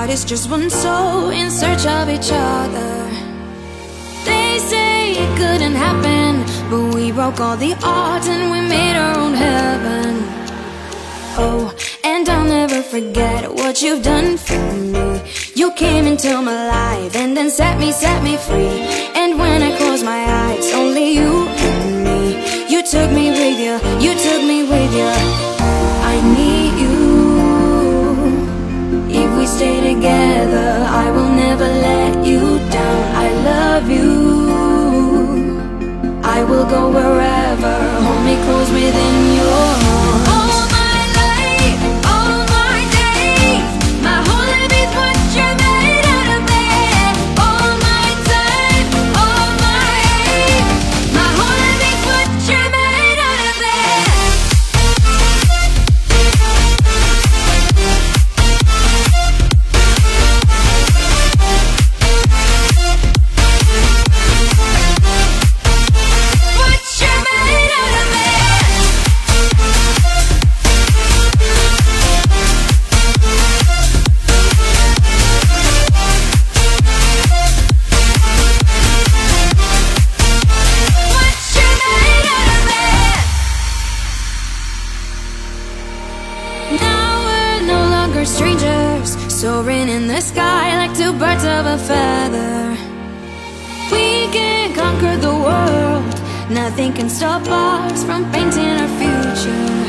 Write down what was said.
Two bodies, just one soul in search of each other. They say it couldn't happen, but we broke all the odds and we made our own heaven. Oh, and I'll never forget what you've done for me. You came into my life and then set me, set me free. And when I close my eyes, only you and me. You took me with you, you took me with you. Now we're no longer strangers, soaring in the sky like two birds of a feather. We can conquer the world. Nothing can stop us from painting our future.